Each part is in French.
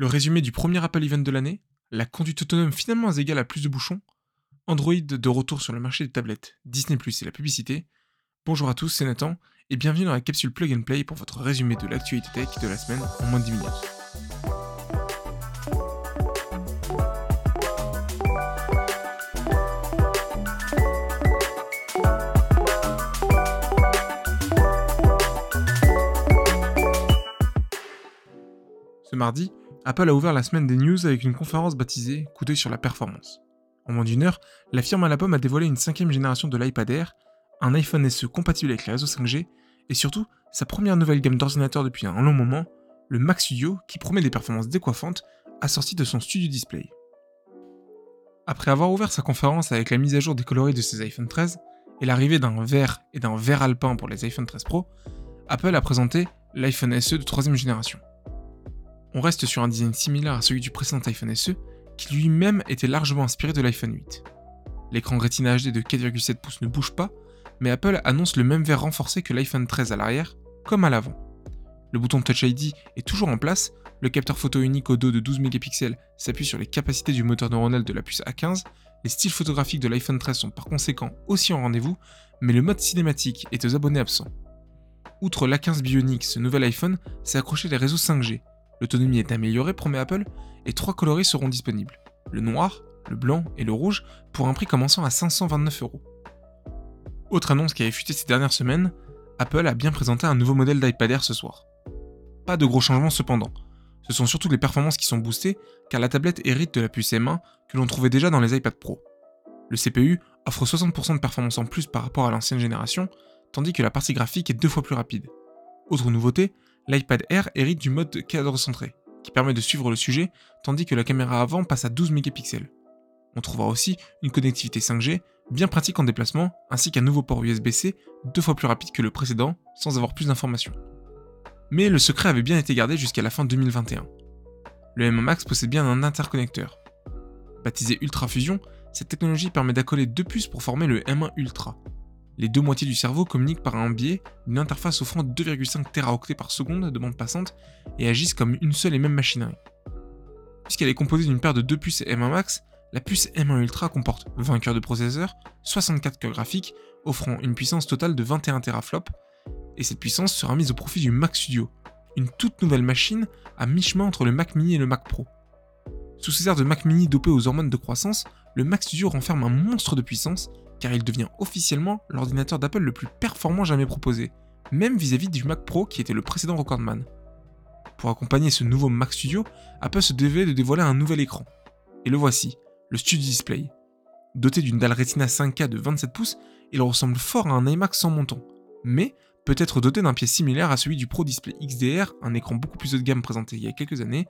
Le résumé du premier Apple Event de l'année, la conduite autonome finalement égale à plus de bouchons, Android de retour sur le marché des tablettes, Disney Plus et la publicité. Bonjour à tous, c'est Nathan, et bienvenue dans la capsule Plug and Play pour votre résumé de l'actualité tech de la semaine en moins de 10 minutes. Ce mardi, Apple a ouvert la semaine des news avec une conférence baptisée Coup sur la performance. En moins d'une heure, la firme à la pomme a dévoilé une cinquième génération de l'iPad Air, un iPhone SE compatible avec les réseaux 5G, et surtout sa première nouvelle gamme d'ordinateurs depuis un long moment, le Mac Studio, qui promet des performances décoiffantes, assorties de son Studio Display. Après avoir ouvert sa conférence avec la mise à jour des coloris de ses iPhone 13 et l'arrivée d'un vert et d'un vert alpin pour les iPhone 13 Pro, Apple a présenté l'iPhone SE de troisième génération. On reste sur un design similaire à celui du précédent iPhone SE, qui lui-même était largement inspiré de l'iPhone 8. L'écran Retina HD de 4,7 pouces ne bouge pas, mais Apple annonce le même verre renforcé que l'iPhone 13 à l'arrière, comme à l'avant. Le bouton Touch ID est toujours en place, le capteur photo unique au dos de 12 mégapixels s'appuie sur les capacités du moteur neuronal de la puce A15, les styles photographiques de l'iPhone 13 sont par conséquent aussi en rendez-vous, mais le mode cinématique est aux abonnés absents. Outre l'A15 Bionic, ce nouvel iPhone s'est accroché les réseaux 5G, L'autonomie est améliorée, promet Apple, et trois coloris seront disponibles. Le noir, le blanc et le rouge pour un prix commençant à 529 euros. Autre annonce qui a effusé ces dernières semaines, Apple a bien présenté un nouveau modèle d'iPad Air ce soir. Pas de gros changements cependant. Ce sont surtout les performances qui sont boostées car la tablette hérite de la puce M1 que l'on trouvait déjà dans les iPad Pro. Le CPU offre 60% de performance en plus par rapport à l'ancienne génération, tandis que la partie graphique est deux fois plus rapide. Autre nouveauté, l'iPad Air hérite du mode cadre centré, qui permet de suivre le sujet, tandis que la caméra avant passe à 12 mégapixels. On trouvera aussi une connectivité 5G, bien pratique en déplacement, ainsi qu'un nouveau port USB-C, deux fois plus rapide que le précédent, sans avoir plus d'informations. Mais le secret avait bien été gardé jusqu'à la fin 2021. Le M1 Max possède bien un interconnecteur. Baptisé Ultra Fusion, cette technologie permet d'accoler deux puces pour former le M1 Ultra, les deux moitiés du cerveau communiquent par un biais d'une interface offrant 2,5 Teraoctets par seconde de bande passante et agissent comme une seule et même machinerie. Puisqu'elle est composée d'une paire de deux puces M1 Max, la puce M1 Ultra comporte 20 cœurs de processeur, 64 cœurs graphiques, offrant une puissance totale de 21 teraflops, et cette puissance sera mise au profit du Mac Studio, une toute nouvelle machine à mi-chemin entre le Mac mini et le Mac Pro. Sous ces airs de Mac mini dopé aux hormones de croissance, le Mac Studio renferme un monstre de puissance car il devient officiellement l'ordinateur d'Apple le plus performant jamais proposé, même vis-à-vis du Mac Pro qui était le précédent recordman. Pour accompagner ce nouveau Mac Studio, Apple se devait de dévoiler un nouvel écran. Et le voici, le Studio Display. Doté d'une dalle Retina 5K de 27 pouces, il ressemble fort à un iMac sans montant, mais peut être doté d'un pied similaire à celui du Pro Display XDR, un écran beaucoup plus haut de gamme présenté il y a quelques années,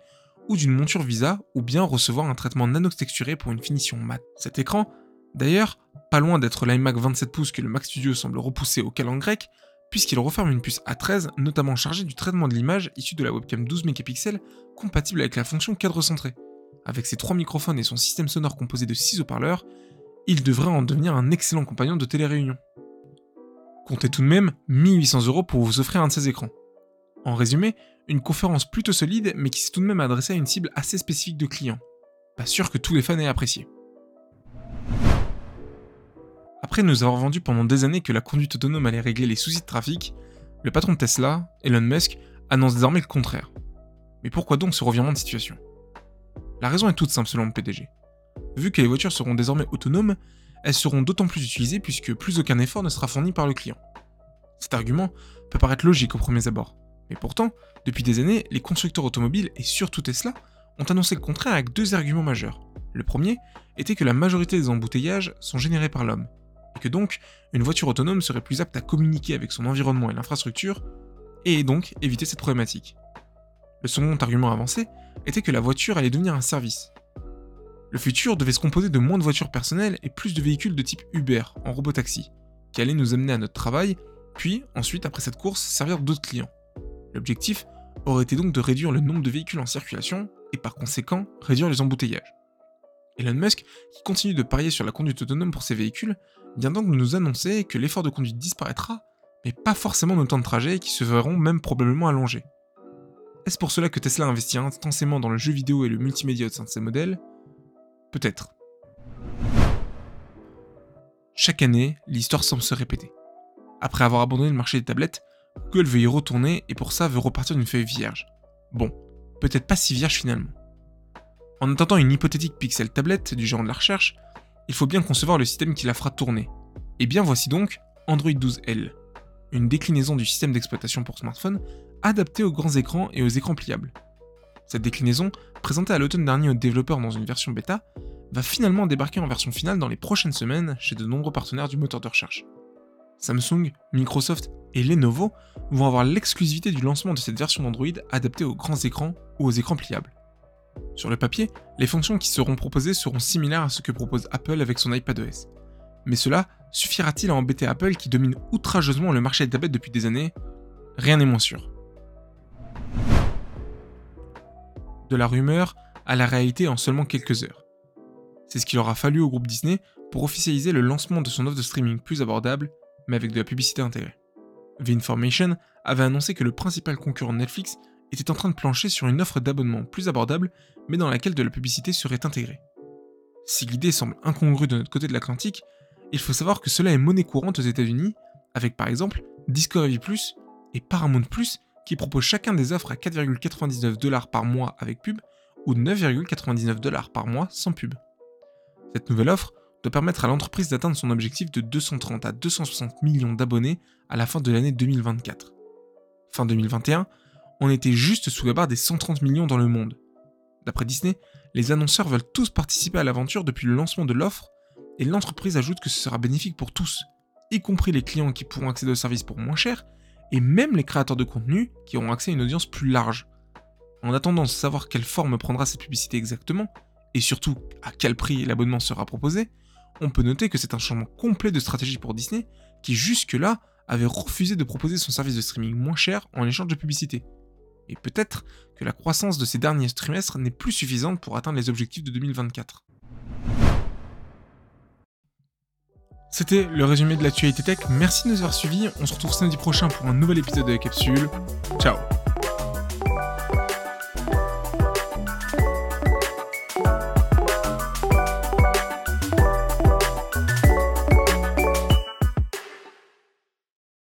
ou d'une monture Visa, ou bien recevoir un traitement nano-texturé pour une finition mat. Cet écran D'ailleurs, pas loin d'être l'iMac 27 pouces que le Mac Studio semble repousser au calendrier grec, puisqu'il referme une puce A13 notamment chargée du traitement de l'image issue de la webcam 12 mégapixels compatible avec la fonction cadre centré. Avec ses trois microphones et son système sonore composé de 6 haut-parleurs, il devrait en devenir un excellent compagnon de télé-réunion. Comptez tout de même 1800 euros pour vous offrir un de ces écrans. En résumé, une conférence plutôt solide mais qui s'est tout de même adressée à une cible assez spécifique de clients. Pas sûr que tous les fans aient apprécié. Après nous avoir vendu pendant des années que la conduite autonome allait régler les soucis de trafic, le patron de Tesla, Elon Musk, annonce désormais le contraire. Mais pourquoi donc ce revirement de situation? La raison est toute simple selon le PDG. Vu que les voitures seront désormais autonomes, elles seront d'autant plus utilisées puisque plus aucun effort ne sera fourni par le client. Cet argument peut paraître logique au premier abord, mais pourtant, depuis des années, les constructeurs automobiles et surtout Tesla ont annoncé le contraire avec deux arguments majeurs. Le premier était que la majorité des embouteillages sont générés par l'homme, que donc une voiture autonome serait plus apte à communiquer avec son environnement et l'infrastructure, et donc éviter cette problématique. Le second argument avancé était que la voiture allait devenir un service. Le futur devait se composer de moins de voitures personnelles et plus de véhicules de type Uber en robotaxi, qui allaient nous amener à notre travail, puis ensuite, après cette course, servir d'autres clients. L'objectif aurait été donc de réduire le nombre de véhicules en circulation et par conséquent réduire les embouteillages. Elon Musk, qui continue de parier sur la conduite autonome pour ses véhicules, vient donc nous annoncer que l'effort de conduite disparaîtra, mais pas forcément nos temps de trajet qui se verront même probablement allongés. Est-ce pour cela que Tesla investit intensément dans le jeu vidéo et le multimédia au sein de ses modèles? Peut-être. Chaque année, l'histoire semble se répéter. Après avoir abandonné le marché des tablettes, Google veut y retourner et pour ça veut repartir d'une feuille vierge. Bon, peut-être pas si vierge finalement. En attendant une hypothétique Pixel tablette du genre de la recherche, il faut bien concevoir le système qui la fera tourner. Et bien voici donc Android 12L, une déclinaison du système d'exploitation pour smartphone adapté aux grands écrans et aux écrans pliables. Cette déclinaison, présentée à l'automne dernier aux développeurs dans une version bêta, va finalement débarquer en version finale dans les prochaines semaines chez de nombreux partenaires du moteur de recherche. Samsung, Microsoft et Lenovo vont avoir l'exclusivité du lancement de cette version d'Android adaptée aux grands écrans ou aux écrans pliables. Sur le papier, les fonctions qui seront proposées seront similaires à ce que propose Apple avec son iPadOS. Mais cela suffira-t-il à embêter Apple qui domine outrageusement le marché des tablettes depuis des années? Rien n'est moins sûr. De la rumeur à la réalité en seulement quelques heures. C'est ce qu'il aura fallu au groupe Disney pour officialiser le lancement de son offre de streaming plus abordable, mais avec de la publicité intégrée. The Information avait annoncé que le principal concurrent Netflix était en train de plancher sur une offre d'abonnement plus abordable, mais dans laquelle de la publicité serait intégrée. Si l'idée semble incongrue de notre côté de l'Atlantique, il faut savoir que cela est monnaie courante aux États-Unis, avec par exemple Discovery Plus et Paramount Plus qui proposent chacun des offres à 4,99 dollars par mois avec pub ou 9,99 dollars par mois sans pub. Cette nouvelle offre doit permettre à l'entreprise d'atteindre son objectif de 230 à 260 millions d'abonnés à la fin de l'année 2024. Fin 2021, on était juste sous la barre des 130 millions dans le monde. D'après Disney, les annonceurs veulent tous participer à l'aventure depuis le lancement de l'offre, et l'entreprise ajoute que ce sera bénéfique pour tous, y compris les clients qui pourront accéder au service pour moins cher, et même les créateurs de contenu qui auront accès à une audience plus large. En attendant de savoir quelle forme prendra cette publicité exactement, et surtout à quel prix l'abonnement sera proposé, on peut noter que c'est un changement complet de stratégie pour Disney qui jusque-là avait refusé de proposer son service de streaming moins cher en échange de publicité. Et peut-être que la croissance de ces derniers trimestres n'est plus suffisante pour atteindre les objectifs de 2024. C'était le résumé de l'actualité tech, merci de nous avoir suivis, on se retrouve samedi prochain pour un nouvel épisode de la capsule. Ciao